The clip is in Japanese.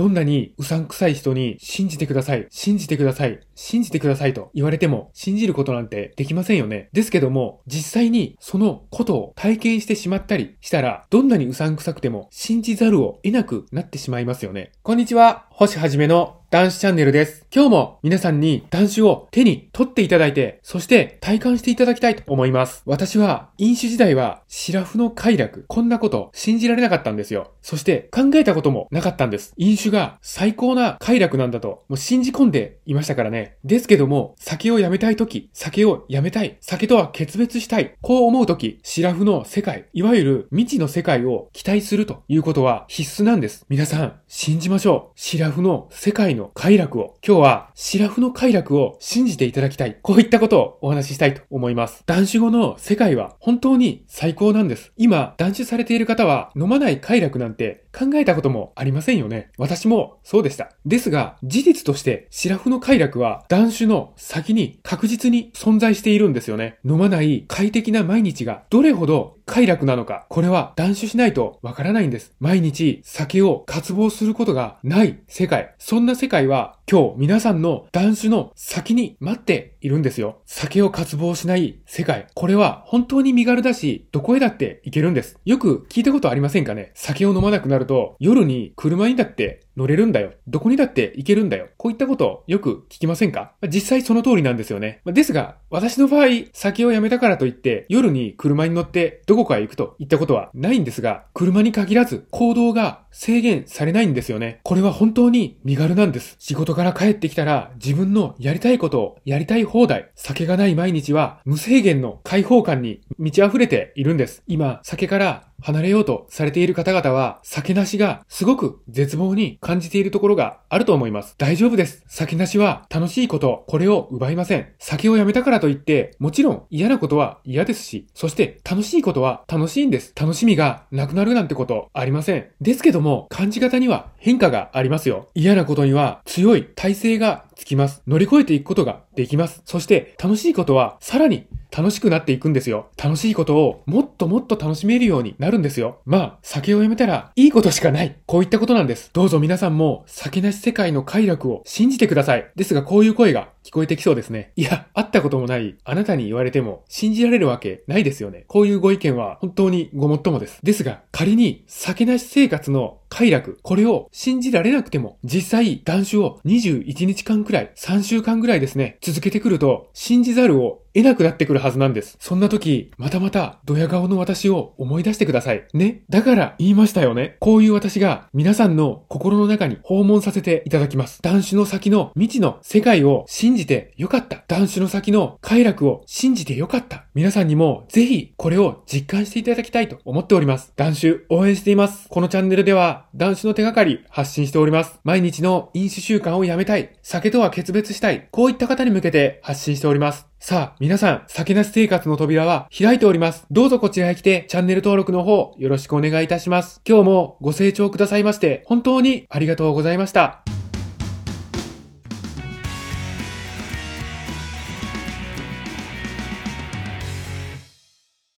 どんなにうさんくさい人に信じてください、信じてください、信じてくださいと言われても信じることなんてできませんよね。ですけども、実際にそのことを体験してしまったりしたら、どんなにうさんくさくても信じざるを得なくなってしまいますよね。こんにちは、星はじめの男子チャンネルです。今日も皆さんに男子を手に取っていただいて、そして体感していただきたいと思います。私は飲酒時代はシラフの快楽、こんなこと信じられなかったんですよ。そして考えたこともなかったんです。飲酒が最高な快楽なんだと、もう信じ込んでいましたからね。ですけども、酒をやめたいとき、酒をやめたい、酒とは決別したい、こう思うとき、シラフの世界、いわゆる未知の世界を期待するということは必須なんです。皆さん、信じましょう。シラフの世界のの快楽を、今日はシラフの快楽を信じていただきたい。こういったことをお話ししたいと思います。男子後の世界は本当に最高なんです。今、断酒されている方は飲まない快楽なんて考えたこともありませんよね。私もそうでした。ですが、事実としてシラフの快楽は断酒の先に確実に存在しているんですよね。飲まない快適な毎日がどれほど快楽なのか、これは断酒しないとわからないんです。毎日酒を渇望することがない世界。そんな世界は今日皆さんの断酒の先に待っているんですよ。酒を渇望しない世界。これは本当に身軽だし、どこへだって行けるんです。よく聞いたことありませんかね？酒を飲まなくなると夜に車にだって乗れるんだよ。どこにだって行けるんだよ。こういったことをよく聞きませんか？実際その通りなんですよね。ですが、私の場合、酒をやめたからといって、夜に車に乗ってどこかへ行くといったことはないんですが、車に限らず行動が制限されないんですよね。これは本当に身軽なんです。仕事から帰ってきたら自分のやりたいことをやりたい放題。酒がない毎日は無制限の解放感に満ち溢れているんです。今、酒から離れようとされている方々は、酒なしがすごく絶望に感じているところがあると思います。大丈夫です。酒なしは楽しいこと、これを奪いません。酒をやめたからといって、もちろん嫌なことは嫌ですし、そして楽しいことは楽しいんです。楽しみがなくなるなんてことありません。ですけども、感じ方には変化がありますよ。嫌なことには強い体制がつきます。乗り越えていくことができます。そして楽しいことはさらに楽しくなっていくんですよ。楽しいことをもっともっと楽しめるようになるんですよ。まあ、酒をやめたらいいことしかない。こういったことなんです。どうぞ皆さんも酒なし世界の快楽を信じてください。ですがこういう声が聞こえてきそうですね。いや、会ったこともないあなたに言われても信じられるわけないですよね。こういうご意見は本当にごもっともです。ですが、仮に酒なし生活の快楽、これを信じられなくても、実際、断酒を21日間くらい、3週間くらいですね、続けてくると、信じざるを得なくなってくるはずなんです。そんな時、またまた、ドヤ顔の私を思い出してください。ね。だから言いましたよね。こういう私が皆さんの心の中に訪問させていただきます。断酒の先の未知の世界を信じてよかった。断酒の先の快楽を信じてよかった。皆さんにもぜひこれを実感していただきたいと思っております。断酒応援しています。このチャンネルでは断酒の手がかり発信しております。毎日の飲酒習慣をやめたい。酒とは決別したい。こういった方に向けて発信しております。さあ、皆さん、酒なし生活の扉は開いております。どうぞこちらへ来て、チャンネル登録の方、よろしくお願いいたします。今日もご清聴くださいまして、本当にありがとうございました。